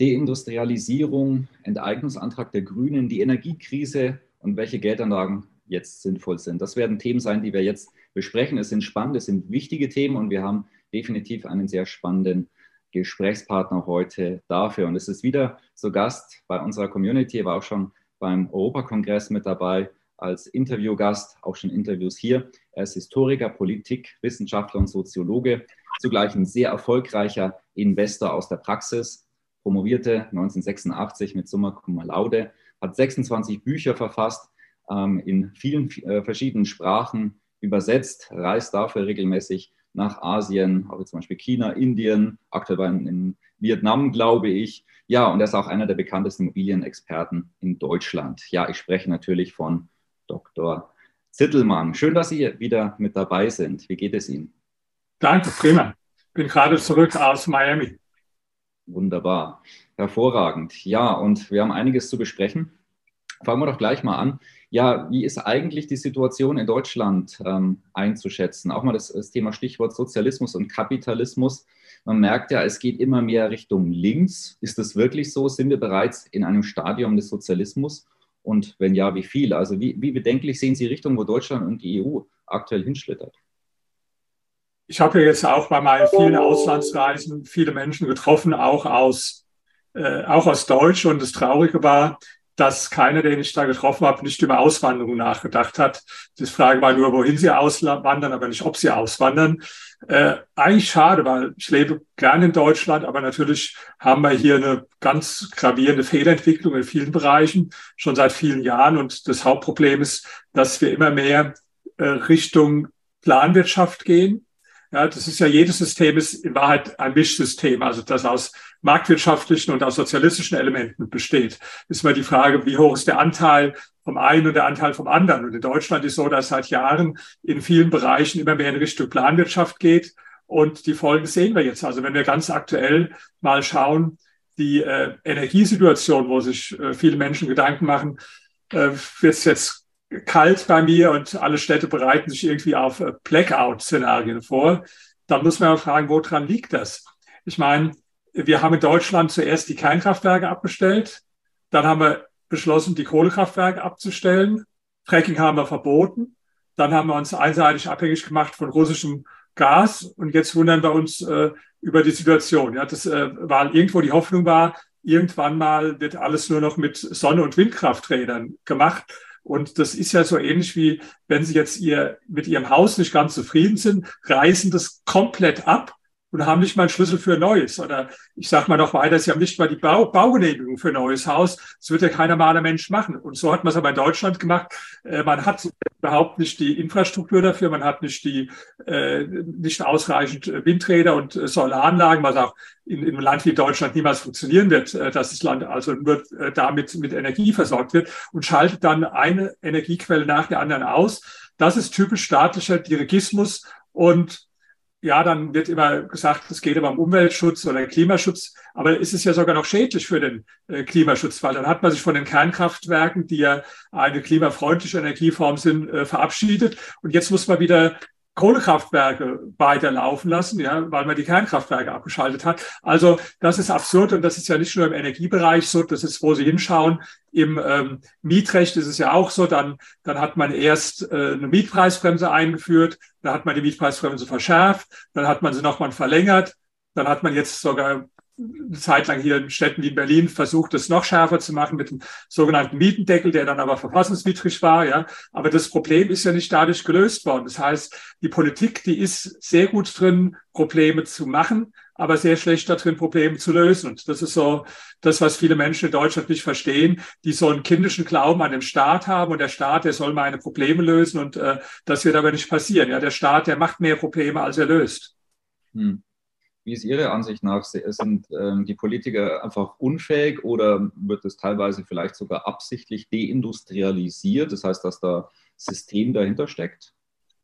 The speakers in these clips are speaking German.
Deindustrialisierung, Enteignungsantrag der Grünen, die Energiekrise und welche Geldanlagen jetzt sinnvoll sind. Das werden Themen sein, die wir jetzt besprechen. Es sind spannende, es sind wichtige Themen und wir haben definitiv einen sehr spannenden Gesprächspartner heute dafür. Und es ist wieder zu Gast bei unserer Community, war auch schon beim Europakongress mit dabei als Interviewgast, auch schon Interviews hier. Er ist Historiker, Politik, Wissenschaftler und Soziologe, zugleich ein sehr erfolgreicher Investor aus der Praxis promovierte 1986 mit Summa Cum Laude, hat 26 Bücher verfasst, ähm, in vielen äh, verschiedenen Sprachen übersetzt, reist dafür regelmäßig nach Asien, auch zum Beispiel China, Indien, aktuell in Vietnam, glaube ich. Ja, und er ist auch einer der bekanntesten Immobilienexperten in Deutschland. Ja, ich spreche natürlich von Dr. Zittelmann. Schön, dass Sie wieder mit dabei sind. Wie geht es Ihnen? Danke, prima. Bin gerade zurück aus Miami. Wunderbar. Hervorragend. Ja, und wir haben einiges zu besprechen. Fangen wir doch gleich mal an. Ja, wie ist eigentlich die Situation in Deutschland ähm, einzuschätzen? Auch mal das, das, Thema Stichwort Sozialismus und Kapitalismus. Man merkt ja, es geht immer mehr Richtung links. Ist das wirklich so? Sind wir bereits in einem Stadium des Sozialismus? Und wenn ja, wie viel? Also wie, wie bedenklich sehen Sie Richtung, wo Deutschland und die EU aktuell hinschlittert? Ich habe ja jetzt auch bei meinen vielen Auslandsreisen viele Menschen getroffen, auch aus, äh, auch aus Deutsch. Und das Traurige war, dass keiner, den ich da getroffen habe, nicht über Auswanderung nachgedacht hat. Die Frage war nur, wohin sie auswandern, aber nicht, ob sie auswandern. Äh, eigentlich schade, weil ich lebe gerne in Deutschland, aber natürlich haben wir hier eine ganz gravierende Fehlentwicklung in vielen Bereichen, schon seit vielen Jahren. Und das Hauptproblem ist, dass wir immer mehr äh, Richtung Planwirtschaft gehen ja, das ist ja jedes System ist in Wahrheit ein Mischsystem, also das aus marktwirtschaftlichen und aus sozialistischen Elementen besteht. Ist mal die Frage, wie hoch ist der Anteil vom einen und der Anteil vom anderen. Und in Deutschland ist so, dass seit Jahren in vielen Bereichen immer mehr in Richtung Planwirtschaft geht. Und die Folgen sehen wir jetzt. Also wenn wir ganz aktuell mal schauen, die äh, Energiesituation, wo sich äh, viele Menschen Gedanken machen, äh, wird es jetzt kalt bei mir und alle Städte bereiten sich irgendwie auf äh, Blackout-Szenarien vor, dann muss man fragen, woran liegt das? Ich meine, wir haben in Deutschland zuerst die Kernkraftwerke abgestellt, dann haben wir beschlossen, die Kohlekraftwerke abzustellen, Fracking haben wir verboten, dann haben wir uns einseitig abhängig gemacht von russischem Gas und jetzt wundern wir uns äh, über die Situation. Ja, das äh, war irgendwo die Hoffnung war, irgendwann mal wird alles nur noch mit Sonne- und Windkrafträdern gemacht. Und das ist ja so ähnlich wie, wenn Sie jetzt ihr, mit Ihrem Haus nicht ganz zufrieden sind, reißen das komplett ab und haben nicht mal einen Schlüssel für ein neues. Oder ich sage mal noch weiter, sie haben nicht mal die Bau Baugenehmigung für ein neues Haus. Das wird ja kein normaler Mensch machen. Und so hat man es aber in Deutschland gemacht. Äh, man hat überhaupt nicht die Infrastruktur dafür, man hat nicht die äh, nicht ausreichend Windräder und äh, Solaranlagen, was auch in, in einem Land wie Deutschland niemals funktionieren wird, äh, dass das Land also nur äh, damit mit Energie versorgt wird und schaltet dann eine Energiequelle nach der anderen aus. Das ist typisch staatlicher Dirigismus und ja, dann wird immer gesagt, es geht aber um Umweltschutz oder Klimaschutz, aber ist es ja sogar noch schädlich für den äh, Klimaschutz, weil dann hat man sich von den Kernkraftwerken, die ja eine klimafreundliche Energieform sind, äh, verabschiedet. Und jetzt muss man wieder Kohlekraftwerke weiterlaufen lassen, ja, weil man die Kernkraftwerke abgeschaltet hat. Also das ist absurd und das ist ja nicht nur im Energiebereich so, das ist, wo Sie hinschauen. Im ähm, Mietrecht ist es ja auch so, dann, dann hat man erst äh, eine Mietpreisbremse eingeführt, dann hat man die Mietpreisbremse verschärft, dann hat man sie nochmal verlängert, dann hat man jetzt sogar eine Zeit lang hier in Städten wie in Berlin versucht, das noch schärfer zu machen mit dem sogenannten Mietendeckel, der dann aber verfassungswidrig war. Ja, aber das Problem ist ja nicht dadurch gelöst worden. Das heißt, die Politik, die ist sehr gut drin, Probleme zu machen, aber sehr schlecht darin, Probleme zu lösen. Und das ist so das, was viele Menschen in Deutschland nicht verstehen, die so einen kindischen Glauben an den Staat haben und der Staat, der soll meine Probleme lösen und äh, das wird aber nicht passieren. Ja, der Staat, der macht mehr Probleme, als er löst. Hm. Wie ist Ihre Ansicht nach? Sind ähm, die Politiker einfach unfähig oder wird es teilweise vielleicht sogar absichtlich deindustrialisiert? Das heißt, dass da System dahinter steckt?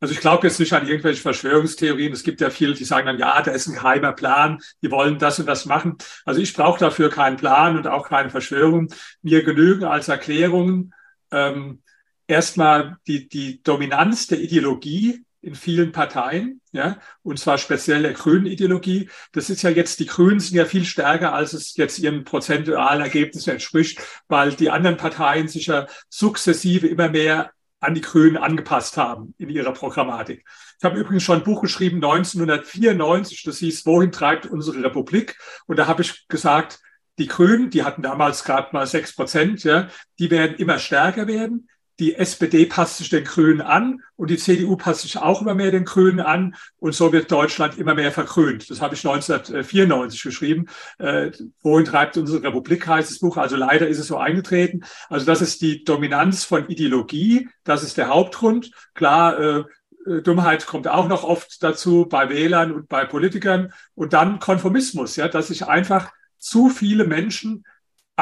Also ich glaube jetzt nicht an irgendwelche Verschwörungstheorien. Es gibt ja viele, die sagen dann, ja, da ist ein geheimer Plan, die wollen das und das machen. Also ich brauche dafür keinen Plan und auch keine Verschwörung. Mir genügen als Erklärungen ähm, erstmal die, die Dominanz der Ideologie in vielen Parteien, ja, und zwar speziell der grünen Ideologie. Das ist ja jetzt, die Grünen sind ja viel stärker, als es jetzt ihren prozentualen Ergebnissen entspricht, weil die anderen Parteien sich ja sukzessive immer mehr an die Grünen angepasst haben in ihrer Programmatik. Ich habe übrigens schon ein Buch geschrieben, 1994, das hieß, Wohin treibt unsere Republik? Und da habe ich gesagt, die Grünen, die hatten damals gerade mal sechs Prozent, ja, die werden immer stärker werden die SPD passt sich den Grünen an und die CDU passt sich auch immer mehr den Grünen an und so wird Deutschland immer mehr vergrünt. Das habe ich 1994 geschrieben. Äh, wohin treibt unsere Republik heißt das Buch. Also leider ist es so eingetreten. Also das ist die Dominanz von Ideologie. Das ist der Hauptgrund. Klar, äh, äh Dummheit kommt auch noch oft dazu bei Wählern und bei Politikern. Und dann Konformismus, ja, dass sich einfach zu viele Menschen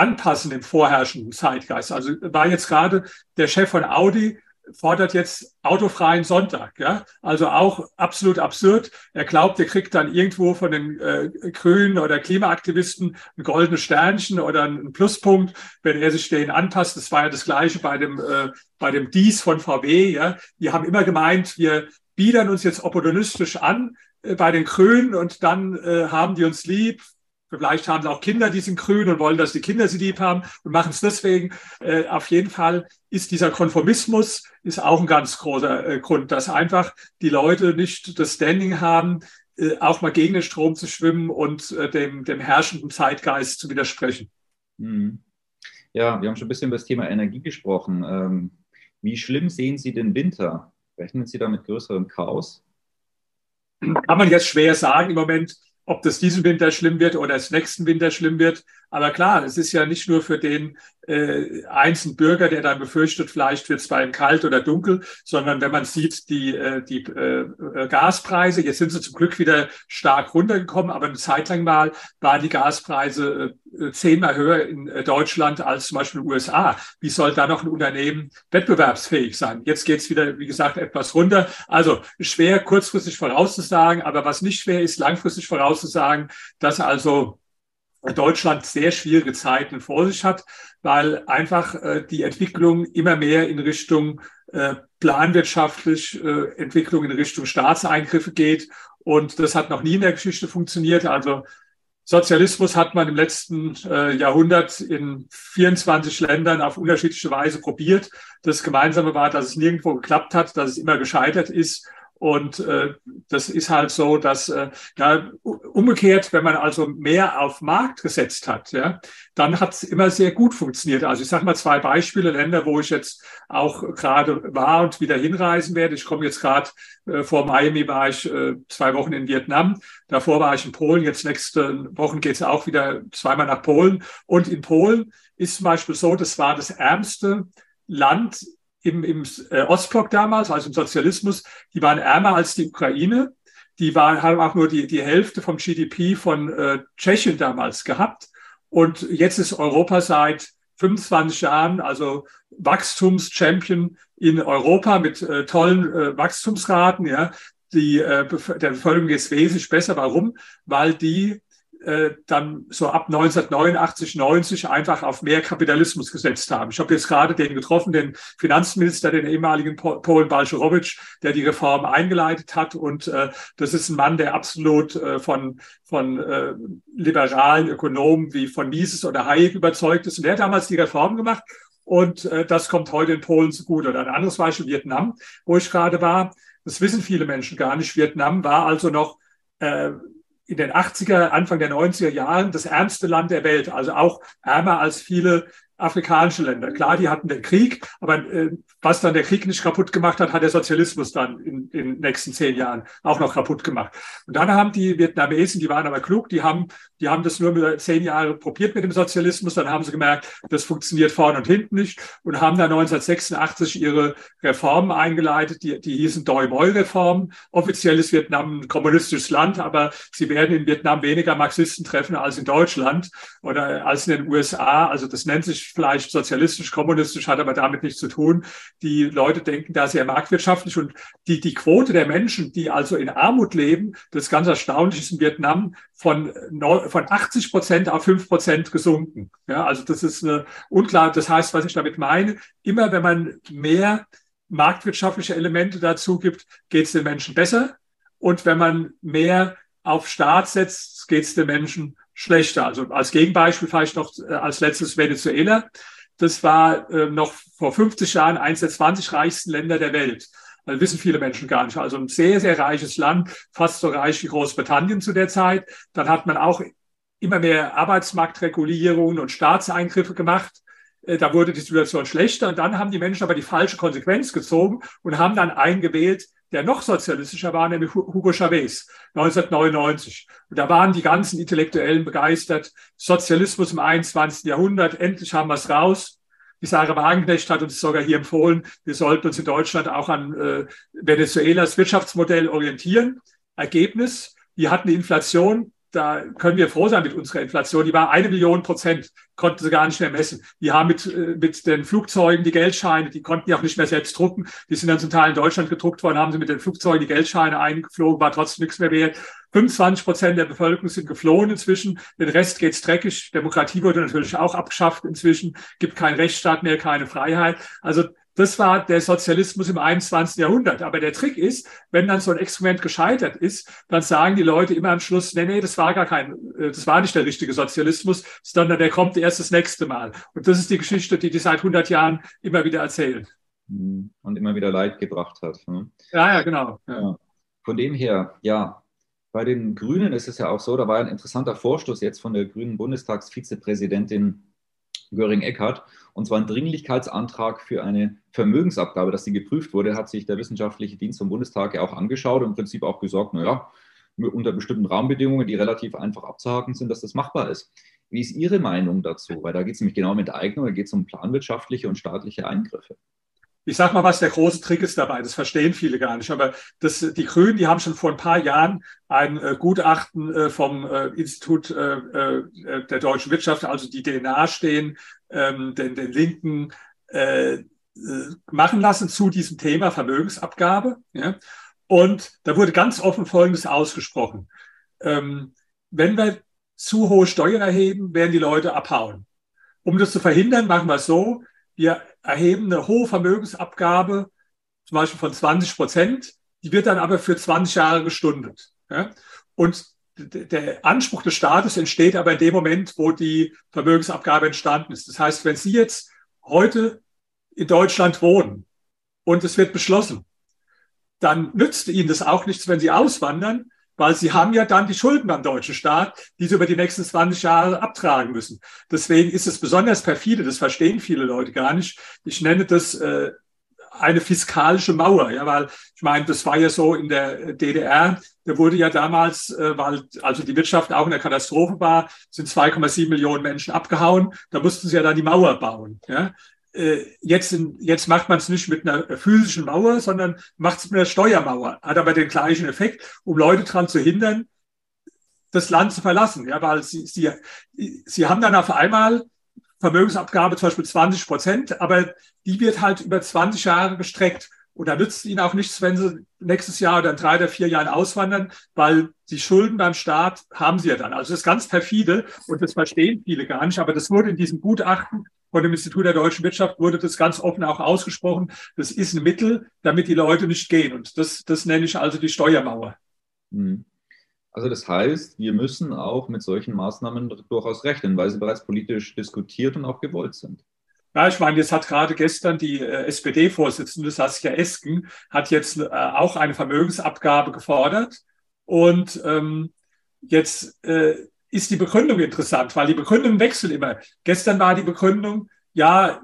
anpassen im vorherrschenden Zeitgeist. Also war jetzt gerade der Chef von Audi fordert jetzt autofreien Sonntag, ja, also auch absolut absurd. Er glaubt, er kriegt dann irgendwo von den äh, Grünen oder Klimaaktivisten ein goldenes Sternchen oder einen Pluspunkt, wenn er sich denen anpasst. Das war ja das Gleiche bei dem äh, bei dem Dies von VW, ja. Die haben immer gemeint, wir biedern uns jetzt opportunistisch an äh, bei den Grünen und dann äh, haben die uns lieb, Vielleicht haben sie auch Kinder, die sind grün und wollen, dass die Kinder sie lieb haben und machen es deswegen. Äh, auf jeden Fall ist dieser Konformismus ist auch ein ganz großer äh, Grund, dass einfach die Leute nicht das Standing haben, äh, auch mal gegen den Strom zu schwimmen und äh, dem, dem herrschenden Zeitgeist zu widersprechen. Mhm. Ja, wir haben schon ein bisschen über das Thema Energie gesprochen. Ähm, wie schlimm sehen Sie den Winter? Rechnen Sie da mit größerem Chaos? Kann man jetzt schwer sagen. Im Moment ob das diesen Winter schlimm wird oder es nächsten Winter schlimm wird. Aber klar, es ist ja nicht nur für den äh, einzelnen Bürger, der dann befürchtet, vielleicht wird es bei ihm kalt oder dunkel, sondern wenn man sieht, die, äh, die äh, Gaspreise, jetzt sind sie zum Glück wieder stark runtergekommen, aber eine Zeit lang mal waren die Gaspreise äh, zehnmal höher in äh, Deutschland als zum Beispiel in den USA. Wie soll da noch ein Unternehmen wettbewerbsfähig sein? Jetzt geht es wieder, wie gesagt, etwas runter. Also schwer kurzfristig vorauszusagen, aber was nicht schwer ist, langfristig vorauszusagen, dass also Deutschland sehr schwierige Zeiten vor sich hat, weil einfach äh, die Entwicklung immer mehr in Richtung äh, planwirtschaftlich äh, Entwicklung in Richtung Staatseingriffe geht. Und das hat noch nie in der Geschichte funktioniert. Also Sozialismus hat man im letzten äh, Jahrhundert in 24 Ländern auf unterschiedliche Weise probiert. Das Gemeinsame war, dass es nirgendwo geklappt hat, dass es immer gescheitert ist. Und äh, das ist halt so, dass äh, ja, umgekehrt, wenn man also mehr auf Markt gesetzt hat, ja, dann hat es immer sehr gut funktioniert. Also ich sage mal zwei Beispiele, Länder, wo ich jetzt auch gerade war und wieder hinreisen werde. Ich komme jetzt gerade äh, vor Miami war ich äh, zwei Wochen in Vietnam, davor war ich in Polen, jetzt nächste Wochen geht es auch wieder zweimal nach Polen. Und in Polen ist zum Beispiel so, das war das ärmste Land im, im äh, Ostblock damals, also im Sozialismus, die waren ärmer als die Ukraine. Die waren, haben auch nur die, die Hälfte vom GDP von äh, Tschechien damals gehabt. Und jetzt ist Europa seit 25 Jahren, also Wachstumschampion in Europa mit äh, tollen äh, Wachstumsraten. Ja, die äh, der Bevölkerung geht es wesentlich besser. Warum? Weil die äh, dann so ab 1989, 90 einfach auf mehr Kapitalismus gesetzt haben. Ich habe jetzt gerade den getroffen, den Finanzminister, den ehemaligen Polen Balcerowicz, der die Reform eingeleitet hat. Und äh, das ist ein Mann, der absolut äh, von, von äh, liberalen Ökonomen wie von Mises oder Hayek überzeugt ist. Und der hat damals die Reform gemacht. Und äh, das kommt heute in Polen zugute. Oder ein anderes Beispiel Vietnam, wo ich gerade war. Das wissen viele Menschen gar nicht. Vietnam war also noch äh, in den 80er, Anfang der 90er Jahren das ärmste Land der Welt, also auch ärmer als viele afrikanische Länder. Klar, die hatten den Krieg, aber äh, was dann der Krieg nicht kaputt gemacht hat, hat der Sozialismus dann in, in den nächsten zehn Jahren auch noch kaputt gemacht. Und dann haben die Vietnamesen, die waren aber klug, die haben Die haben das nur zehn Jahre probiert mit dem Sozialismus, dann haben sie gemerkt, das funktioniert vorne und hinten nicht und haben dann 1986 ihre Reformen eingeleitet, die, die hießen Doi Moi-Reformen. Offiziell ist Vietnam ein kommunistisches Land, aber sie werden in Vietnam weniger Marxisten treffen als in Deutschland oder als in den USA. Also das nennt sich vielleicht sozialistisch, kommunistisch, hat aber damit nichts zu tun. Die Leute denken da sehr marktwirtschaftlich und die, die Quote der Menschen, die also in Armut leben, das ist ganz erstaunlich, ist in Vietnam von, von 80 Prozent auf 5 Prozent gesunken. Ja, also das ist eine unklar. Das heißt, was ich damit meine, immer wenn man mehr marktwirtschaftliche Elemente dazu gibt, geht es den Menschen besser. Und wenn man mehr auf Staat setzt, geht es den Menschen schlechter. Also als Gegenbeispiel vielleicht noch äh, als letztes Venezuela. Das war äh, noch vor 50 Jahren eines der 20 reichsten Länder der Welt. Das wissen viele Menschen gar nicht. Also ein sehr, sehr reiches Land, fast so reich wie Großbritannien zu der Zeit. Dann hat man auch immer mehr Arbeitsmarktregulierungen und Staatseingriffe gemacht. Äh, da wurde die Situation schlechter. Und dann haben die Menschen aber die falsche Konsequenz gezogen und haben dann eingewählt, der noch sozialistischer war, nämlich Hugo Chavez 1999. Und da waren die ganzen Intellektuellen begeistert. Sozialismus im 21. Jahrhundert, endlich haben wir es raus. Die Sarah Wagenknecht hat uns sogar hier empfohlen, wir sollten uns in Deutschland auch an äh, Venezuelas Wirtschaftsmodell orientieren. Ergebnis, wir hatten die Inflation da können wir froh sein mit unserer Inflation. Die war eine Million Prozent, konnten sie gar nicht mehr messen. Die haben mit, äh, mit den Flugzeugen die Geldscheine, die konnten die auch nicht mehr selbst drucken. Die sind dann zum Teil in Deutschland gedruckt worden, haben sie mit den Flugzeugen die Geldscheine eingeflogen, war trotzdem nichts mehr wert. 25 Prozent der Bevölkerung sind geflohen inzwischen. Den Rest geht's dreckig. Demokratie wurde natürlich auch abgeschafft inzwischen. Gibt keinen Rechtsstaat mehr, keine Freiheit. Also das war der Sozialismus im 21. Jahrhundert. Aber der Trick ist, wenn dann so ein Experiment gescheitert ist, dann sagen die Leute immer am Schluss, nee, nee, das war gar kein, äh, das war nicht der richtige Sozialismus, sondern der kommt erst das nächste Mal. Und das ist die Geschichte, die die seit 100 Jahren immer wieder erzählen. Mhm. Und immer wieder Leid gebracht hat. Ne? Ja, ja, genau. Ja. Von dem her, ja, bei den Grünen ist es ja auch so, da war ein interessanter Vorstoß jetzt von der grünen Bundestagsvizepräsidentin Göring-Eckardt, und zwar ein Dringlichkeitsantrag für eine Vermögensabgabe, dass die geprüft wurde, hat sich der wissenschaftliche Dienst vom Bundestag ja auch angeschaut und im Prinzip auch gesagt, naja, unter bestimmten Rahmenbedingungen, die relativ einfach abzuhaken sind, dass das machbar ist. Wie ist Ihre Meinung dazu? Weil da geht es nämlich genau mit der Eignung, da geht es um planwirtschaftliche und staatliche Eingriffe ich sag mal, was der große Trick ist dabei. Das verstehen viele gar nicht. Aber das, die Grünen, die haben schon vor ein paar Jahren ein äh, Gutachten äh, vom äh, Institut äh, äh, der deutschen Wirtschaft, also die DNA stehen, ähm, den, den Linken, äh, äh, machen lassen zu diesem Thema Vermögensabgabe. Ja? Und da wurde ganz offen Folgendes ausgesprochen. Ähm, wenn wir zu hohe Steuern erheben, werden die Leute abhauen. Um das zu verhindern, machen wir es so, wir erheben eine hohe Vermögensabgabe, zum Beispiel von 20 Prozent, die wird dann aber für 20 Jahre gestundet. Ja? Und der Anspruch des Staates entsteht aber in dem Moment, wo die Vermögensabgabe entstanden ist. Das heißt, wenn Sie jetzt heute in Deutschland wohnen und es wird beschlossen, dann nützt Ihnen das auch nichts, wenn Sie auswandern, weil sie haben ja dann die Schulden beim deutschen Staat, die sie über die nächsten 20 Jahre abtragen müssen. Deswegen ist es besonders perfide, das verstehen viele Leute gar nicht. Ich nenne das äh, eine fiskalische Mauer, ja, weil ich meine, das war ja so in der DDR, da wurde ja damals, äh, weil also die Wirtschaft auch in der Katastrophe war, sind 2,7 Millionen Menschen abgehauen, da mussten sie ja dann die Mauer bauen. Ja. Äh, jetzt, jetzt macht man es nicht mit einer physischen Mauer, sondern macht es mit einer Steuermauer. Hat aber den gleichen Effekt, um Leute daran zu hindern, das Land zu verlassen. Ja, weil sie, sie, sie haben dann auf einmal Vermögensabgabe zum Beispiel 20 Prozent, aber die wird halt über 20 Jahre gestreckt. Und da nützt ihnen auch nichts, wenn sie nächstes Jahr oder in drei oder vier Jahren auswandern, weil die Schulden beim Staat haben sie ja dann. Also das ist ganz perfide und das verstehen viele gar nicht. Aber das wurde in diesem Gutachten von dem Institut der deutschen Wirtschaft wurde das ganz offen auch ausgesprochen. Das ist ein Mittel, damit die Leute nicht gehen. Und das, das nenne ich also die Steuermauer. Hm. Also das heißt, wir müssen auch mit solchen Maßnahmen durchaus rechnen, weil sie bereits politisch diskutiert und auch gewollt sind. Ja, ich meine, jetzt hat gerade gestern die äh, SPD-Vorsitzende Saskia Esken hat jetzt äh, auch eine Vermögensabgabe gefordert. Und ähm, jetzt äh, ist die Begründung interessant, weil die Begründungen wechseln immer. Gestern war die Begründung, ja,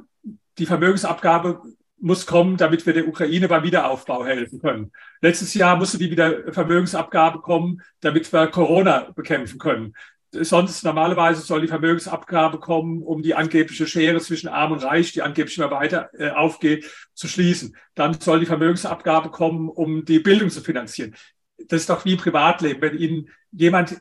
die Vermögensabgabe muss kommen, damit wir der Ukraine beim Wiederaufbau helfen können. Letztes Jahr musste die wieder Vermögensabgabe kommen, damit wir Corona bekämpfen können. sonst normalerweise soll die Vermögensabgabe kommen, um die angebliche Schere zwischen Arm und Reich, die angeblich immer weiter äh, aufgeht, zu schließen. Dann soll die Vermögensabgabe kommen, um die Bildung zu finanzieren. Das ist doch wie im Privatleben. Wenn Ihnen jemand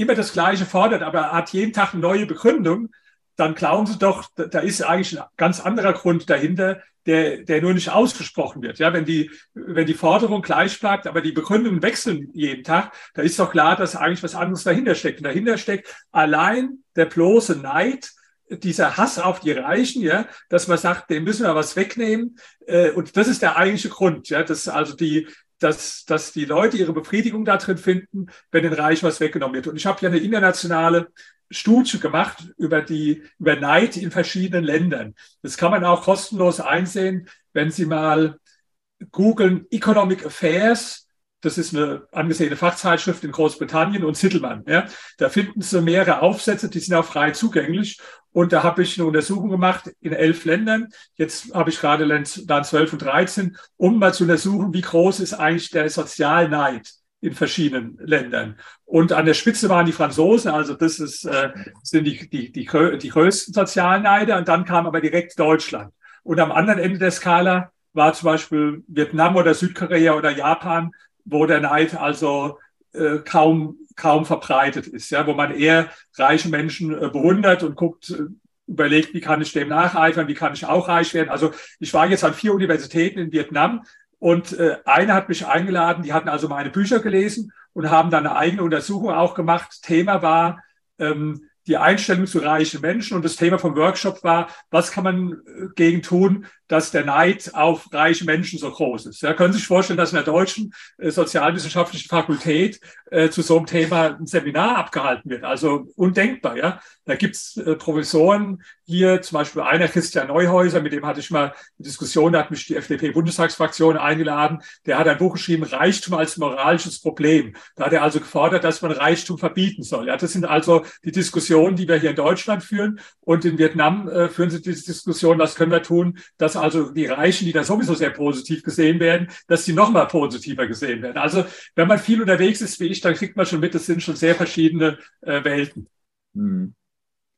immer das Gleiche fordert, aber hat jeden Tag eine neue Begründung, dann glauben Sie doch, da ist eigentlich ein ganz anderer Grund dahinter, der, der nur nicht ausgesprochen wird. Ja, wenn die, wenn die Forderung gleich bleibt, aber die Begründungen wechseln jeden Tag, da ist doch klar, dass eigentlich was anderes dahinter steckt. Und dahinter steckt allein der bloße Neid, dieser Hass auf die Reichen, ja, dass man sagt, dem müssen wir was wegnehmen. Äh, und das ist der eigentliche Grund, ja, dass also die, dass, dass die Leute ihre Befriedigung darin finden, wenn den Reichen was weggenommen wird. Und ich habe ja eine internationale Studie gemacht über die, über Neid in verschiedenen Ländern. Das kann man auch kostenlos einsehen, wenn Sie mal googeln Economic Affairs. Das ist eine angesehene Fachzeitschrift in Großbritannien und Sittelmann. Ja. Da finden Sie mehrere Aufsätze, die sind auch frei zugänglich. Und da habe ich eine Untersuchung gemacht in elf Ländern. Jetzt habe ich gerade dann zwölf und dreizehn, um mal zu untersuchen, wie groß ist eigentlich der Sozialneid in verschiedenen Ländern. Und an der Spitze waren die Franzosen, also das ist, äh, sind die, die, die, die größten sozialen Neider. Und dann kam aber direkt Deutschland. Und am anderen Ende der Skala war zum Beispiel Vietnam oder Südkorea oder Japan, wo der Neid also äh, kaum, kaum verbreitet ist, ja, wo man eher reiche Menschen äh, bewundert und guckt, äh, überlegt, wie kann ich dem nacheifern, wie kann ich auch reich werden. Also ich war jetzt an vier Universitäten in Vietnam und äh, eine hat mich eingeladen, die hatten also meine Bücher gelesen und haben dann eine eigene Untersuchung auch gemacht. Thema war ähm, die Einstellung zu reichen Menschen und das Thema vom Workshop war, was kann man äh, gegen tun, dass der Neid auf reiche Menschen so groß ist. Ja, können Sie sich vorstellen, dass in der deutschen äh, sozialwissenschaftlichen Fakultät äh, zu so einem Thema ein Seminar abgehalten wird? Also undenkbar. Ja, da gibt's äh, Professoren hier, zum Beispiel einer Christian Neuhäuser, mit dem hatte ich mal eine Diskussion, da hat mich die FDP-Bundestagsfraktion eingeladen. Der hat ein Buch geschrieben, Reichtum als moralisches Problem. Da hat er also gefordert, dass man Reichtum verbieten soll. Ja, das sind also die Diskussionen, die wir hier in Deutschland führen. Und in Vietnam äh, führen sie diese Diskussion, was können wir tun, dass also die Reichen, die da sowieso sehr positiv gesehen werden, dass die noch mal positiver gesehen werden. Also wenn man viel unterwegs ist wie ich, dann kriegt man schon mit, es sind schon sehr verschiedene äh, Welten. Hm.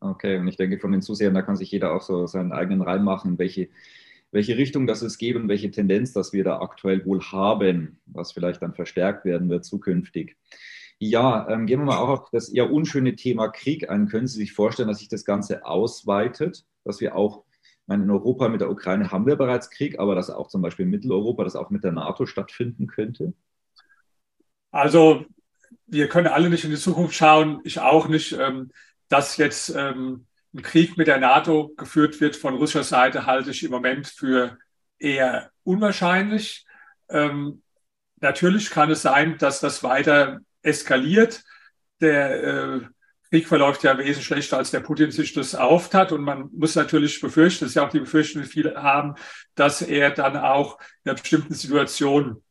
Okay, und ich denke, von den Zusehern, da kann sich jeder auch so seinen eigenen Reim machen, welche, welche Richtung das es und welche Tendenz, dass wir da aktuell wohl haben, was vielleicht dann verstärkt werden wird zukünftig. Ja, ähm, gehen wir mal auch auf das eher unschöne Thema Krieg ein. Können Sie sich vorstellen, dass sich das Ganze ausweitet, dass wir auch meine, in Europa mit der Ukraine haben wir bereits Krieg, aber dass auch zum Beispiel in Mitteleuropa das auch mit der NATO stattfinden könnte? Also wir können alle nicht in die Zukunft schauen, ich auch nicht. Ähm, dass jetzt ähm, ein Krieg mit der NATO geführt wird von russischer Seite, halte ich im Moment für eher unwahrscheinlich. Ähm, natürlich kann es sein, dass das weiter eskaliert. Der äh, Krieg verläuft ja wesentlich schlechter, als der Putin sich das hat. Und man muss natürlich befürchten, das ist ja auch die Befürchtung, die viele haben, dass er dann auch in einer bestimmten Situation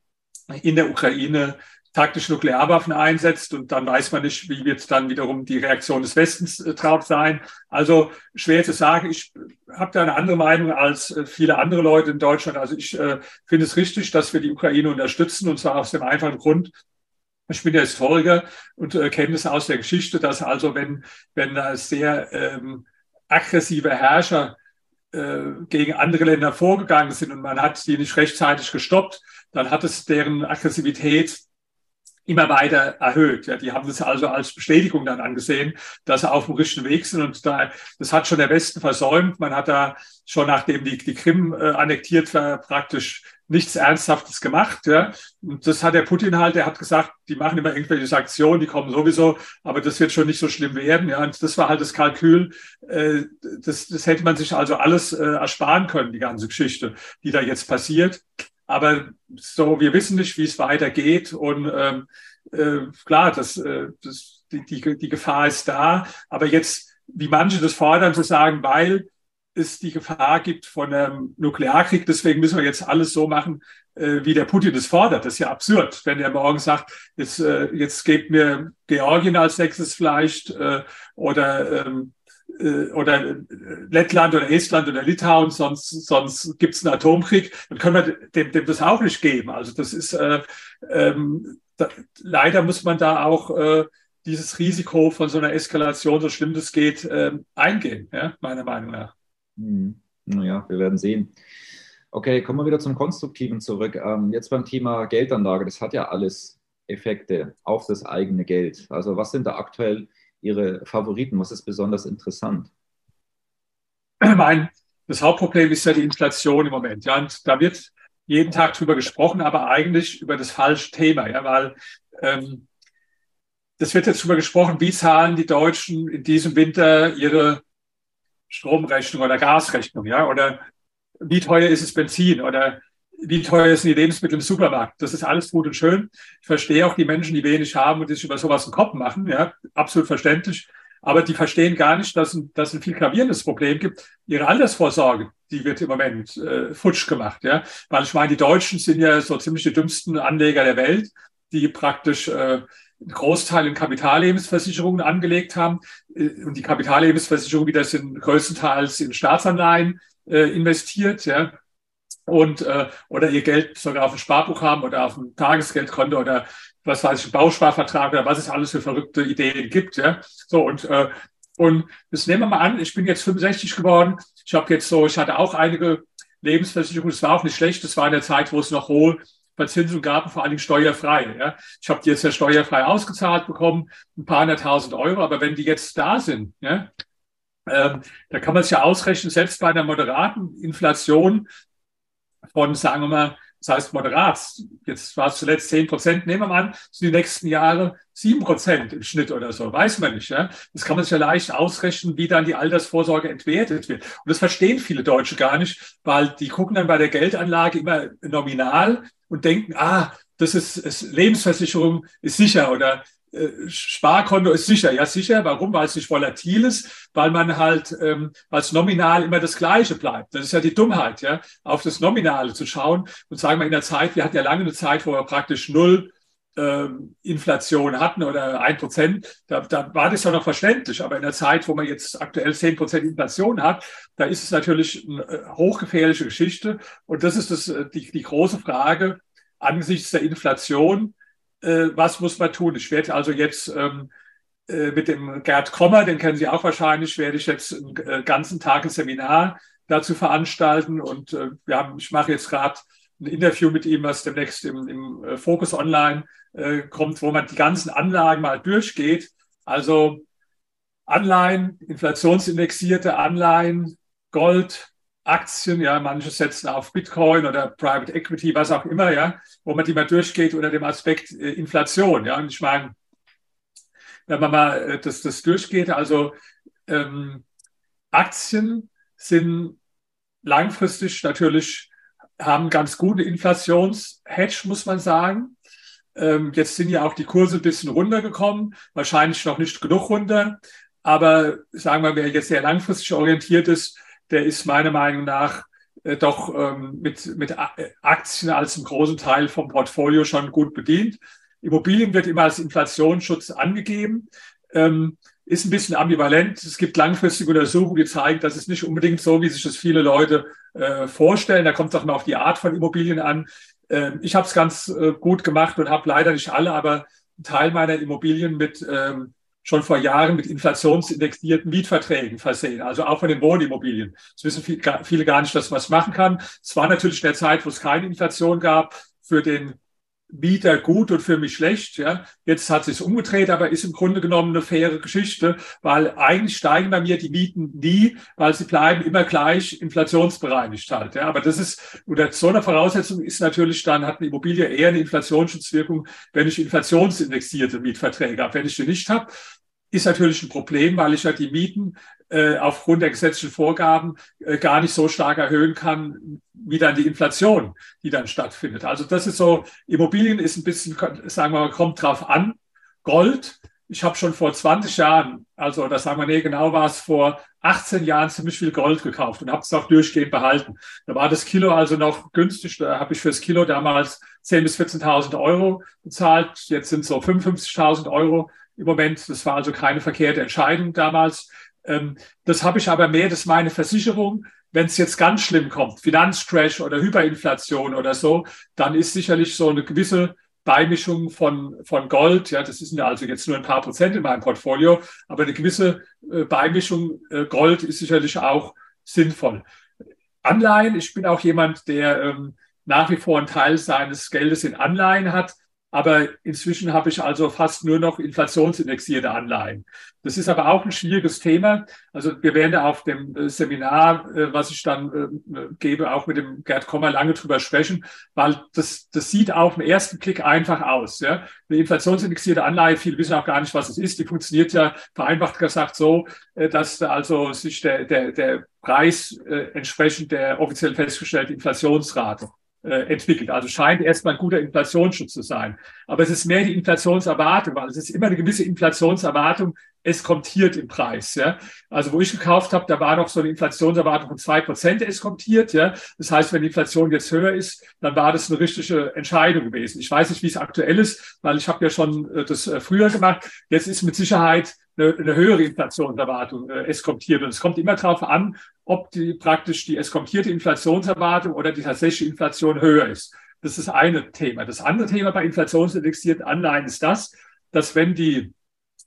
in der Ukraine taktische Nuklearwaffen einsetzt und dann weiß man nicht, wie wird dann wiederum die Reaktion des Westens äh, drauf sein. Also schwer zu sagen. Ich habe da eine andere Meinung als äh, viele andere Leute in Deutschland. Also ich äh, finde es richtig, dass wir die Ukraine unterstützen und zwar aus dem einfachen Grund, ich bin ja Historiker und äh, kenne es aus der Geschichte, dass also wenn, wenn da sehr ähm, aggressive Herrscher äh, gegen andere Länder vorgegangen sind und man hat die nicht rechtzeitig gestoppt, dann hat es deren Aggressivität immer weiter erhöht. Ja, die haben das also als Bestätigung dann angesehen, dass sie auf dem richtigen Weg sind. Und da, das hat schon der Westen versäumt. Man hat da schon nachdem die, die Krim äh, annektiert war, praktisch nichts Ernsthaftes gemacht. Ja. Und das hat der Putin halt, der hat gesagt, die machen immer irgendwelche Sanktionen, die kommen sowieso, aber das wird schon nicht so schlimm werden. Ja. Und das war halt das Kalkül. Äh, das, das hätte man sich also alles äh, ersparen können, die ganze Geschichte, die da jetzt passiert. Aber so, wir wissen nicht, wie es weitergeht. Und ähm, äh, klar, das, äh, das, die, die, die Gefahr ist da. Aber jetzt, wie manche das fordern, zu sagen, weil es die Gefahr gibt von einem Nuklearkrieg, deswegen müssen wir jetzt alles so machen, äh, wie der Putin das fordert. Das ist ja absurd, wenn er morgen sagt, jetzt, äh, jetzt gebt mir Georgien als nächstes vielleicht äh, oder ähm, äh, oder äh, Lettland oder Estland oder Litauen, sonst, sonst gibt es einen Atomkrieg, dann können wir dem, dem das auch nicht geben. Also das ist äh, ähm, da, leider muss man da auch äh, dieses Risiko von so einer Eskalation, so schlimm das geht, ähm, eingehen, ja, meiner Meinung nach. Hm. Naja, wir werden sehen. Okay, kommen wir wieder zum Konstruktiven zurück. Ähm, jetzt beim Thema Geldanlage, das hat ja alles Effekte auf das eigene Geld. Also was sind da aktuell Ihre Favoriten? Was ist besonders interessant? Mein, das Hauptproblem ist ja die Inflation im Moment. Ja, und da wird jeden Tag drüber gesprochen, aber eigentlich über das falsche Thema, ja, weil ähm, das wird jetzt drüber gesprochen, wie zahlen die Deutschen in diesem Winter ihre Stromrechnung oder Gasrechnung, ja, oder wie teuer ist es Benzin oder wie teuer sind die Lebensmittel im Supermarkt. Das ist alles gut und schön. Ich verstehe auch die Menschen, die wenig haben und die sich über sowas einen Kopf machen, ja, absolut verständlich. Aber die verstehen gar nicht, dass, dass ein viel gravierendes Problem gibt. Ihre Altersvorsorge, die wird im Moment äh, futsch gemacht. Ja? Weil ich meine, die Deutschen sind ja so ziemlich die dümmsten Anleger der Welt, die praktisch äh, Großteil in Kapitallebensversicherungen angelegt haben. Äh, und die Kapitallebensversicherungen wieder sind größtenteils in Staatsanleihen äh, investiert. Ja? und äh, oder ihr Geld sogar auf dem Sparbuch haben oder auf dem Tagesgeldkonto oder was weiß ich, Bausparvertrag oder was es alles für verrückte Ideen gibt. Ja? So und äh, und das nehmen wir mal an, ich bin jetzt 65 geworden. Ich habe jetzt so, ich hatte auch einige Lebensversicherungen, das war auch nicht schlecht, das war in der Zeit, wo es noch hohe Verzinsung gab, vor Dingen steuerfrei. Ja? Ich habe die jetzt ja steuerfrei ausgezahlt bekommen, ein paar hunderttausend Euro, aber wenn die jetzt da sind, ja, ähm, da kann man es ja ausrechnen, selbst bei einer moderaten Inflation von, sagen wir mal, das heißt moderat, jetzt war es zuletzt 10 Prozent, nehmen wir mal an, sind die nächsten Jahre 7 Prozent im Schnitt oder so, weiß man nicht. Ja? Das kann man sich ja leicht ausrechnen, wie dann die Altersvorsorge entwertet wird. Und das verstehen viele Deutsche gar nicht, weil die gucken dann bei der Geldanlage immer nominal und denken, ah, das ist, ist Lebensversicherung ist sicher oder äh, Sparkonto ist sicher. Ja, sicher. Warum? Weil es nicht volatil ist, weil man halt, ähm, es nominal immer das Gleiche bleibt. Das ist ja die Dummheit, ja, auf das Nominale zu schauen und sagen wir in der Zeit, wir hatten ja lange eine Zeit, wo wir praktisch null Inflation hatten oder ein Prozent, da, da war das ja noch verständlich. Aber in der Zeit, wo man jetzt aktuell zehn Prozent Inflation hat, da ist es natürlich eine äh, hochgefährliche Geschichte. Und das ist das, äh, die, die große Frage angesichts der Inflation äh, was muss man tun? Ich werde also jetzt ähm, äh, mit dem Gerd Kommer, den kennen Sie auch wahrscheinlich, werde ich jetzt einen äh, ganzen Tag ein Seminar dazu veranstalten und äh, wir haben, ich mache jetzt gerade ein Interview mit ihm, was demnächst im, im äh, Focus Online äh, kommt, wo man die ganzen Anlagen mal durchgeht. Also Anleihen, inflationsindexierte Anleihen, Gold, Aktien, ja, manche setzen auf Bitcoin oder Private Equity, was auch immer, ja, wo man die mal durchgeht unter dem Aspekt äh, Inflation, ja. Und ich meine, wenn man mal äh, das, das durchgeht, also ähm, Aktien sind langfristig natürlich, haben ganz gute Inflationshedge, muss man sagen. Ähm, jetzt sind ja auch die Kurse ein bisschen runtergekommen, wahrscheinlich noch nicht genug runter. Aber sagen wir, wer jetzt sehr langfristig orientiert ist, der ist meiner Meinung nach äh, doch ähm, mit, mit Aktien als einem großen Teil vom Portfolio schon gut bedient. Immobilien wird immer als Inflationsschutz angegeben, ähm, ist ein bisschen ambivalent. Es gibt langfristige Untersuchungen, die zeigen, dass es nicht unbedingt so, wie sich das viele Leute äh, vorstellen. Da kommt es auch mal auf die Art von Immobilien an. Ähm, ich habe es ganz äh, gut gemacht und habe leider nicht alle, aber einen Teil meiner Immobilien mit ähm, schon vor Jahren mit inflationsindexierten Mietverträgen versehen, also auch von den Wohnimmobilien. Das wissen viele gar nicht, dass man es machen kann. Es war natürlich in der Zeit, wo es keine Inflation gab, für den Mieter gut und für mich schlecht. Ja. Jetzt hat sich umgedreht, aber ist im Grunde genommen eine faire Geschichte, weil eigentlich steigen bei mir die Mieten nie, weil sie bleiben immer gleich inflationsbereinigt halt. Ja. Aber das ist, unter so einer Voraussetzung ist natürlich dann, hat eine Immobilie eher eine Inflationsschutzwirkung, wenn ich inflationsindexierte Mietverträge habe. Wenn ich die nicht habe, ist natürlich ein Problem, weil ich ja die Mieten äh, aufgrund der gesetzlichen Vorgaben äh, gar nicht so stark erhöhen kann, wie dann die Inflation, die dann stattfindet. Also das ist so, Immobilien ist ein bisschen, sagen wir mal, kommt drauf an. Gold, ich habe schon vor 20 Jahren, also das sagen wir nee, genau war es vor 18 Jahren ziemlich viel Gold gekauft und habe es auch durchgehend behalten. Da war das Kilo also noch günstig, da habe ich fürs Kilo damals 10.000 bis 14.000 Euro bezahlt, jetzt sind so 55.000 Euro im Moment. Das war also keine verkehrte Entscheidung damals. Ähm, das habe ich aber mehr, das ist meine Versicherung. Wenn es jetzt ganz schlimm kommt, Finanzcrash oder Hyperinflation oder so, dann ist sicherlich so eine gewisse Beimischung von, von Gold, ja, das sind ja also jetzt nur ein paar Prozent in meinem Portfolio, aber eine gewisse äh, Beimischung äh, Gold ist sicherlich auch sinnvoll. Anleihen, ich bin auch jemand, der ähm, nach wie vor einen Teil seines Geldes in Anleihen hat. Aber inzwischen habe ich also fast nur noch inflationsindexierte Anleihen. Das ist aber auch ein schwieriges Thema. Also wir werden auf dem äh, Seminar, äh, was ich dann äh, gebe, auch mit dem Gerd Kommer lange drüber sprechen, weil das, das sieht auf den ersten Blick einfach aus. Ja? Eine inflationsindexierte Anleihe, viele wissen auch gar nicht, was es ist. Die funktioniert ja vereinfacht gesagt so, dass also sich der, der, der Preis entsprechend der offiziell festgestellten Inflationsrate entwickelt. Also scheint erstmal ein guter Inflationsschutz zu sein. Aber es ist mehr die Inflationserwartung, weil es ist immer eine gewisse Inflationserwartung, es komtiert im Preis. Ja? Also wo ich gekauft habe, da war noch so eine Inflationserwartung von zwei Prozent es komtiert. Ja? Das heißt, wenn die Inflation jetzt höher ist, dann war das eine richtige Entscheidung gewesen. Ich weiß nicht, wie es aktuell ist, weil ich habe ja schon äh, das äh, früher gemacht. Jetzt ist mit Sicherheit eine, eine höhere Inflationserwartung äh, eskomtiert. Und es kommt immer darauf an, ob die praktisch die eskomtierte Inflationserwartung oder die tatsächliche Inflation höher ist. Das ist das eine Thema. Das andere Thema bei inflationsindexierten Anleihen ist das, dass wenn die,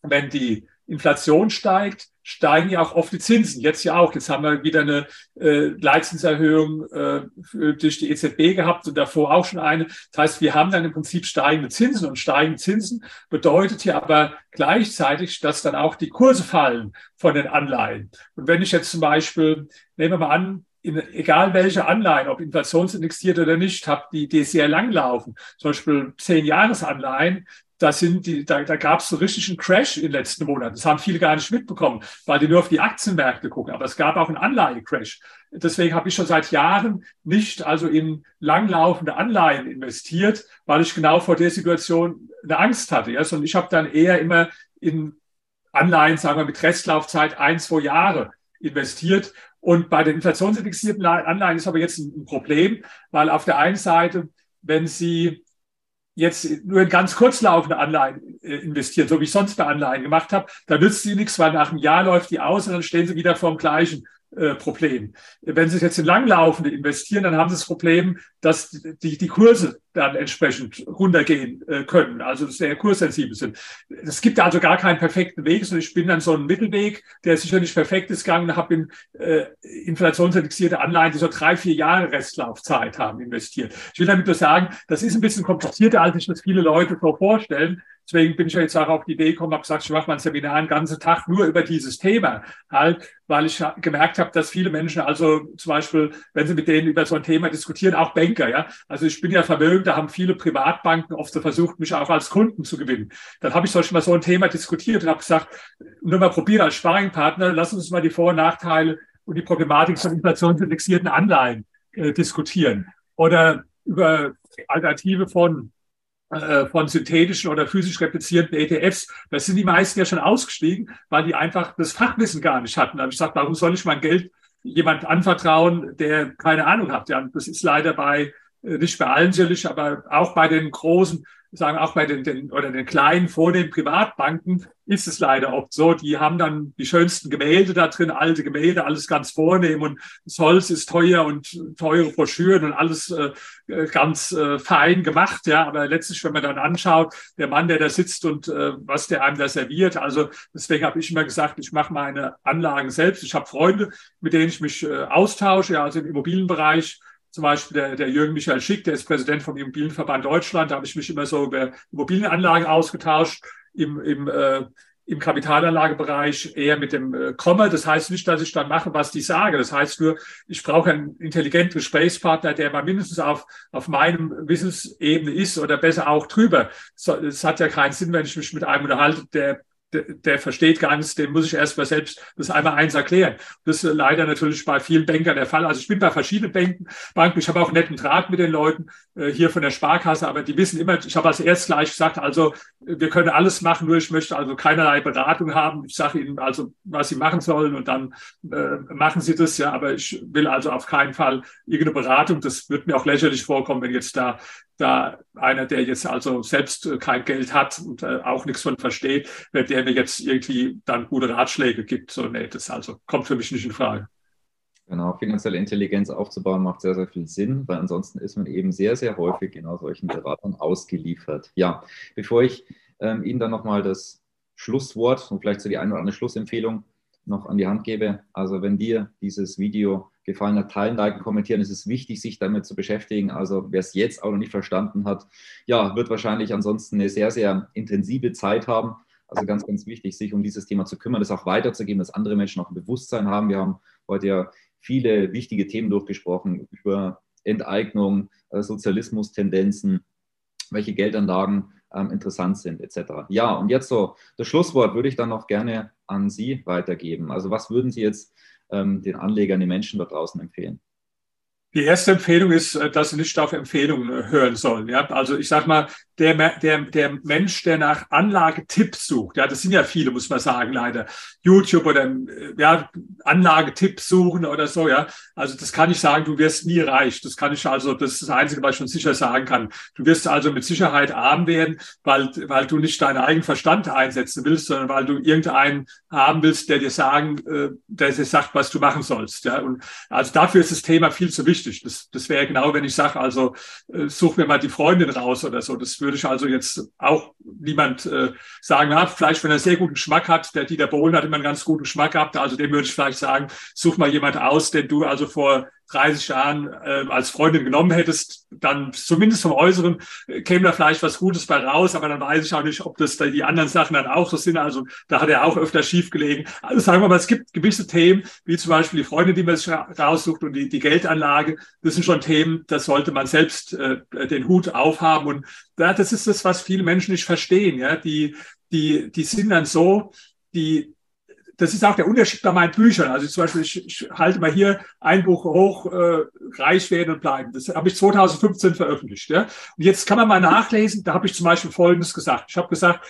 wenn die Inflation steigt, steigen ja auch oft die Zinsen. Jetzt ja auch. Jetzt haben wir wieder eine äh, Leitzinserhöhung äh, durch die EZB gehabt und davor auch schon eine. Das heißt, wir haben dann im Prinzip steigende Zinsen und steigende Zinsen bedeutet ja aber gleichzeitig, dass dann auch die Kurse fallen von den Anleihen. Und wenn ich jetzt zum Beispiel, nehmen wir mal an, in, egal welche Anleihen, ob inflationsindexiert oder nicht, habe, die, die sehr lang laufen, zum Beispiel zehn Jahresanleihen, da sind die, da, da gab es so richtig einen Crash in den letzten Monaten. Das haben viele gar nicht mitbekommen, weil die nur auf die Aktienmärkte gucken. Aber es gab auch einen Anleihecrash. Deswegen habe ich schon seit Jahren nicht also in langlaufende Anleihen investiert, weil ich genau vor der Situation eine Angst hatte. Ja? Sondern ich habe dann eher immer in Anleihen, sagen wir mit Restlaufzeit ein, zwei Jahre investiert. Und bei den inflationsindexierten Anleihen ist aber jetzt ein Problem, weil auf der einen Seite, wenn Sie jetzt nur in ganz kurzlaufende Anleihen äh, investieren, so wie ich sonst bei Anleihen gemacht habe, da nützt sie nichts, weil nach einem Jahr läuft die aus und dann stehen sie wieder vor dem gleichen äh, Problem. Wenn Sie jetzt in langlaufende investieren, dann haben Sie das Problem, dass die, die Kurse dann entsprechend runtergehen äh, können, also sehr kurssensibel sind. Es gibt also gar keinen perfekten Weg, sondern ich bin dann so ein Mittelweg, der sicher nicht perfekt ist gegangen habe in äh, inflationsindexierte Anleihen, die so drei, vier Jahre Restlaufzeit haben, investiert. Ich will damit nur sagen, das ist ein bisschen komplizierter, als sich das viele Leute so vorstellen. Deswegen bin ich ja jetzt auch auf die Idee gekommen, habe gesagt, ich mache mal ein Seminar einen ganzen Tag nur über dieses Thema, halt, weil ich gemerkt habe, dass viele Menschen, also zum Beispiel, wenn sie mit denen über so ein Thema diskutieren, auch Banker, ja, also ich bin ja vermögend, da haben viele Privatbanken oft so versucht, mich auch als Kunden zu gewinnen. Dann habe ich solch mal so ein Thema diskutiert und habe gesagt, nur mal probieren als Sparringpartner, lass uns mal die Vor- und Nachteile und die Problematik von inflationsindexierten Anleihen äh, diskutieren oder über Alternative von von synthetischen oder physisch replizierenden ETFs, da sind die meisten ja schon ausgestiegen, weil die einfach das Fachwissen gar nicht hatten. Habe ich gesagt, warum soll ich mein Geld jemand anvertrauen, der keine Ahnung hat? Ja, das ist leider bei äh, nicht bei allen sicherlich, aber auch bei den großen sagen auch bei den, den oder den kleinen vornehmen Privatbanken ist es leider oft so, die haben dann die schönsten Gemälde da drin, alte Gemälde, alles ganz vornehm und das Holz ist teuer und teure Broschüren und alles äh, ganz äh, fein gemacht, ja, aber letztlich, wenn man dann anschaut, der Mann, der da sitzt und äh, was der einem da serviert, also deswegen habe ich immer gesagt, ich mache meine Anlagen selbst. Ich habe Freunde, mit denen ich mich äh, austausche, ja, also im Immobilienbereich zum Beispiel der, der Jürgen Michael Schick, der ist Präsident vom Immobilienverband Deutschland. Da habe ich mich immer so über Immobilienanlagen ausgetauscht. Im, im, äh, im Kapitalanlagebereich eher mit dem äh, Komma. Das heißt nicht, dass ich dann mache, was die sage. Das heißt nur, ich brauche einen intelligenten Gesprächspartner, der mal mindestens auf, auf meinem Wissensebene ist oder besser auch drüber. Es hat ja keinen Sinn, wenn ich mich mit einem unterhalte, der der, versteht gar nichts, dem muss ich erst mal selbst das einmal eins erklären. Das ist leider natürlich bei vielen Bankern der Fall. Also ich bin bei verschiedenen Banken, Banken, ich habe auch netten Draht mit den Leuten hier von der Sparkasse, aber die wissen immer, ich habe als erst gleich gesagt, also wir können alles machen, nur ich möchte also keinerlei Beratung haben. Ich sage ihnen also, was sie machen sollen und dann äh, machen sie das ja, aber ich will also auf keinen Fall irgendeine Beratung. Das wird mir auch lächerlich vorkommen, wenn jetzt da da einer, der jetzt also selbst äh, kein Geld hat und äh, auch nichts von versteht, der mir jetzt irgendwie dann gute Ratschläge gibt. So, nee, das also kommt für mich nicht in Frage. Genau, finanzielle Intelligenz aufzubauen macht sehr, sehr viel Sinn, weil ansonsten ist man eben sehr, sehr häufig genau solchen Beratern ausgeliefert. Ja, bevor ich ähm, Ihnen dann nochmal das Schlusswort und vielleicht so die eine oder andere Schlussempfehlung noch an die Hand gebe. Also wenn dir dieses Video gefallen hat, teilen, liken, kommentieren. Es ist wichtig, sich damit zu beschäftigen. Also wer es jetzt auch noch nicht verstanden hat, ja, wird wahrscheinlich ansonsten eine sehr, sehr intensive Zeit haben. Also ganz, ganz wichtig, sich um dieses Thema zu kümmern, das auch weiterzugeben, dass andere Menschen auch ein Bewusstsein haben. Wir haben heute ja viele wichtige Themen durchgesprochen über Enteignung, äh, Sozialismus-Tendenzen, welche Geldanlagen ähm, interessant sind, etc. Ja, und jetzt so, das Schlusswort würde ich dann noch gerne an Sie weitergeben. Also was würden Sie jetzt ähm, den Anlegern, den Menschen da draußen empfehlen? Die erste Empfehlung ist, äh, dass Sie nicht auf Empfehlungen äh, hören sollen. Ja? Also ich sage mal, der, der, der Mensch, der nach Anlagetipps sucht, ja, das sind ja viele, muss man sagen, leider. YouTube oder äh, ja, Anlagetipps suchen oder so, ja. Also das kann ich sagen, du wirst nie reich. Das kann ich also, das ist das Einzige, was ich schon sicher sagen kann. Du wirst also mit Sicherheit arm werden, weil, weil du nicht deinen eigenen Verstand einsetzen willst, sondern weil du irgendeinen haben willst, der dir sagen, der dir sagt, was du machen sollst. Ja. Und also dafür ist das Thema viel zu wichtig. Das, das wäre genau, wenn ich sage, also äh, such mir mal die Freundin raus oder so. Das würde ich also jetzt auch niemand äh, sagen, na, vielleicht wenn er sehr guten Geschmack hat, der Dieter Bohlen hat immer einen ganz guten Geschmack gehabt, also dem würde ich vielleicht sagen, such mal jemand aus, den du also vor 30 Jahren äh, als Freundin genommen hättest, dann zumindest vom Äußeren äh, käme da vielleicht was Gutes bei raus, aber dann weiß ich auch nicht, ob das da die anderen Sachen dann auch so sind. Also da hat er auch öfter schief gelegen. Also sagen wir mal, es gibt gewisse Themen, wie zum Beispiel die Freundin, die man sich raussucht und die, die Geldanlage. Das sind schon Themen, das sollte man selbst äh, den Hut aufhaben. Und ja, das ist das, was viele Menschen nicht verstehen. Ja, die, die, die sind dann so, die, das ist auch der Unterschied bei meinen Büchern. Also zum Beispiel, ich, ich halte mal hier ein Buch hoch, äh, reich werden und bleiben. Das habe ich 2015 veröffentlicht. Ja? Und jetzt kann man mal nachlesen, da habe ich zum Beispiel Folgendes gesagt. Ich habe gesagt,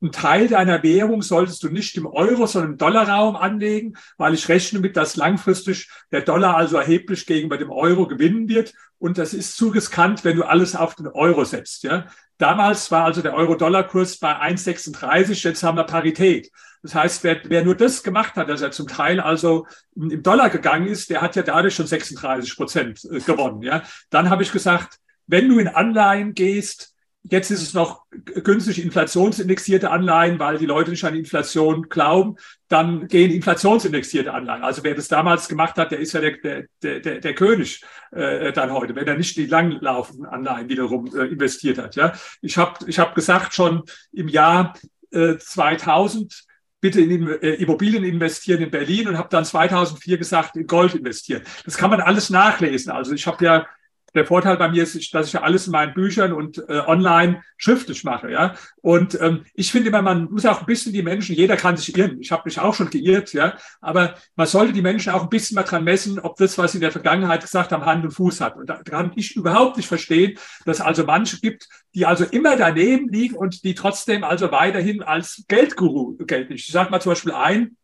ein Teil deiner Währung solltest du nicht im Euro, sondern im Dollarraum anlegen, weil ich rechne mit, dass langfristig der Dollar also erheblich gegenüber dem Euro gewinnen wird. Und das ist zu riskant, wenn du alles auf den Euro setzt. Ja? Damals war also der Euro-Dollar-Kurs bei 1,36, jetzt haben wir Parität. Das heißt, wer, wer nur das gemacht hat, dass er zum Teil also im Dollar gegangen ist, der hat ja dadurch schon 36 Prozent äh, gewonnen. Ja? Dann habe ich gesagt, wenn du in Anleihen gehst, Jetzt ist es noch günstig inflationsindexierte Anleihen, weil die Leute nicht an Inflation glauben. Dann gehen inflationsindexierte Anleihen. Also wer das damals gemacht hat, der ist ja der, der, der, der König äh, dann heute, wenn er nicht die langlaufenden Anleihen wiederum äh, investiert hat. Ja, ich habe ich hab gesagt schon im Jahr äh, 2000 bitte in äh, Immobilien investieren in Berlin und habe dann 2004 gesagt, in Gold investieren. Das kann man alles nachlesen. Also ich habe ja der Vorteil bei mir ist, dass ich ja alles in meinen Büchern und äh, online schriftlich mache, ja. Und ähm, ich finde immer, man muss auch ein bisschen die Menschen, jeder kann sich irren. Ich habe mich auch schon geirrt, ja. Aber man sollte die Menschen auch ein bisschen mal dran messen, ob das, was sie in der Vergangenheit gesagt haben, Hand und Fuß hat. Und da kann ich überhaupt nicht verstehen, dass also manche gibt, die also immer daneben liegen und die trotzdem also weiterhin als Geldguru gelten. Ich sage mal zum Beispiel ein,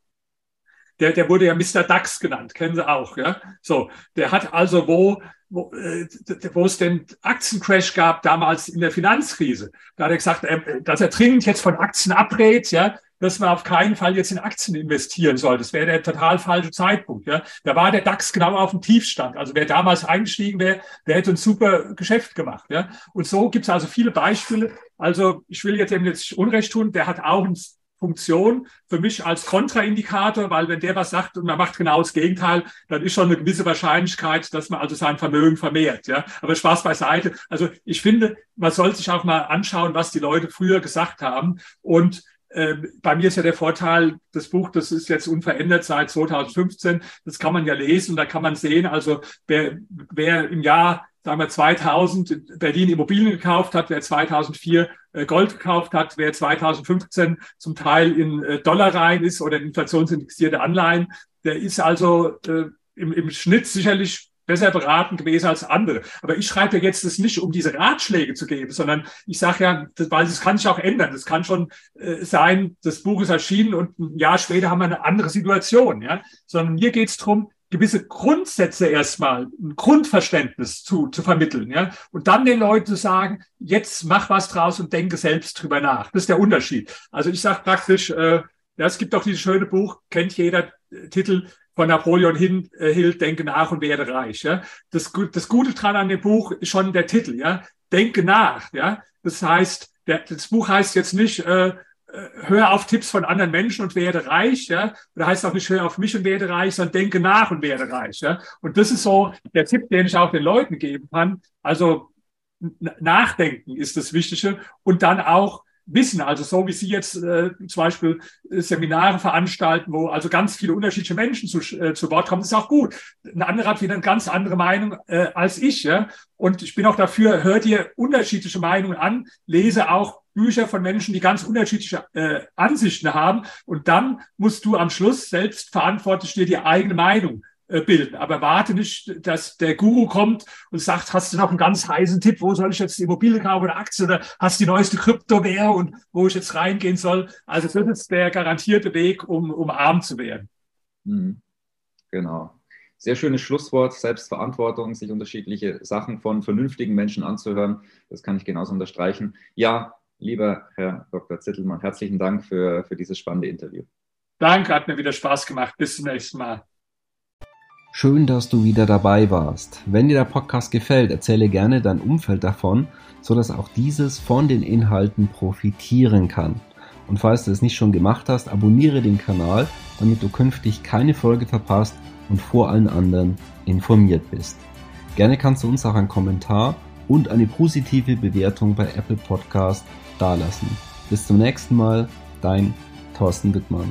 der, der wurde ja Mr. DAX genannt, kennen Sie auch, ja. So, der hat also wo, wo, äh, wo es den Aktiencrash gab, damals in der Finanzkrise, da hat er gesagt, äh, dass er dringend jetzt von Aktien abrät, ja, dass man auf keinen Fall jetzt in Aktien investieren soll. Das wäre der total falsche Zeitpunkt. Ja. Da war der DAX genau auf dem Tiefstand. Also wer damals eingestiegen wäre, der hätte ein super Geschäft gemacht. Ja. Und so gibt es also viele Beispiele. Also ich will jetzt eben jetzt Unrecht tun, der hat auch ein Funktion für mich als Kontraindikator, weil wenn der was sagt und man macht genau das Gegenteil, dann ist schon eine gewisse Wahrscheinlichkeit, dass man also sein Vermögen vermehrt. Ja, aber Spaß beiseite. Also ich finde, man soll sich auch mal anschauen, was die Leute früher gesagt haben und äh, bei mir ist ja der Vorteil, das Buch, das ist jetzt unverändert seit 2015, das kann man ja lesen, da kann man sehen, also wer, wer im Jahr sagen wir 2000 in Berlin Immobilien gekauft hat, wer 2004 äh, Gold gekauft hat, wer 2015 zum Teil in äh, Dollar rein ist oder in inflationsindexierte Anleihen, der ist also äh, im, im Schnitt sicherlich besser beraten gewesen als andere. Aber ich schreibe jetzt das nicht, um diese Ratschläge zu geben, sondern ich sage ja, das, weil das kann sich auch ändern. Das kann schon äh, sein, das Buch ist erschienen und ein Jahr später haben wir eine andere Situation. Ja? Sondern mir geht es darum, gewisse Grundsätze erstmal, ein Grundverständnis zu, zu vermitteln, ja. Und dann den Leuten zu sagen, jetzt mach was draus und denke selbst drüber nach. Das ist der Unterschied. Also ich sage praktisch, äh, ja, es gibt auch dieses schöne Buch, kennt jeder, äh, Titel von Napoleon Hill, Denke nach und werde reich. Ja? Das, das Gute dran an dem Buch ist schon der Titel, ja. Denke nach, ja. Das heißt, der, das Buch heißt jetzt nicht, äh, hör auf Tipps von anderen Menschen und werde reich, ja. Oder heißt auch nicht, hör auf mich und werde reich, sondern denke nach und werde reich, ja. Und das ist so der Tipp, den ich auch den Leuten geben kann. Also nachdenken ist das Wichtige und dann auch wissen. Also so wie Sie jetzt äh, zum Beispiel äh, Seminare veranstalten, wo also ganz viele unterschiedliche Menschen zu, äh, zu Wort kommen, ist auch gut. Ein anderer hat wieder eine ganz andere Meinung äh, als ich. Ja? Und ich bin auch dafür, hör dir unterschiedliche Meinungen an, lese auch Bücher von Menschen, die ganz unterschiedliche äh, Ansichten haben. Und dann musst du am Schluss selbst verantwortlich dir die eigene Meinung äh, bilden. Aber warte nicht, dass der Guru kommt und sagt, hast du noch einen ganz heißen Tipp, wo soll ich jetzt die Immobilie kaufen oder Aktien oder hast die neueste Kryptowährung und wo ich jetzt reingehen soll. Also das ist der garantierte Weg, um, um arm zu werden. Mhm. Genau. Sehr schönes Schlusswort, Selbstverantwortung, sich unterschiedliche Sachen von vernünftigen Menschen anzuhören. Das kann ich genauso unterstreichen. Ja, lieber Herr Dr. Zittelmann, herzlichen Dank für, für dieses spannende Interview. Danke, hat mir wieder Spaß gemacht. Bis zum nächsten Mal. Schön, dass du wieder dabei warst. Wenn dir der Podcast gefällt, erzähle gerne dein Umfeld davon, sodass auch dieses von den Inhalten profitieren kann. Und falls du es nicht schon gemacht hast, abonniere den Kanal, damit du künftig keine Folge verpasst und vor allen anderen informiert bist. Gerne kannst du uns auch einen Kommentar und eine positive Bewertung bei Apple Podcast dalassen. Bis zum nächsten Mal, dein Thorsten Wittmann.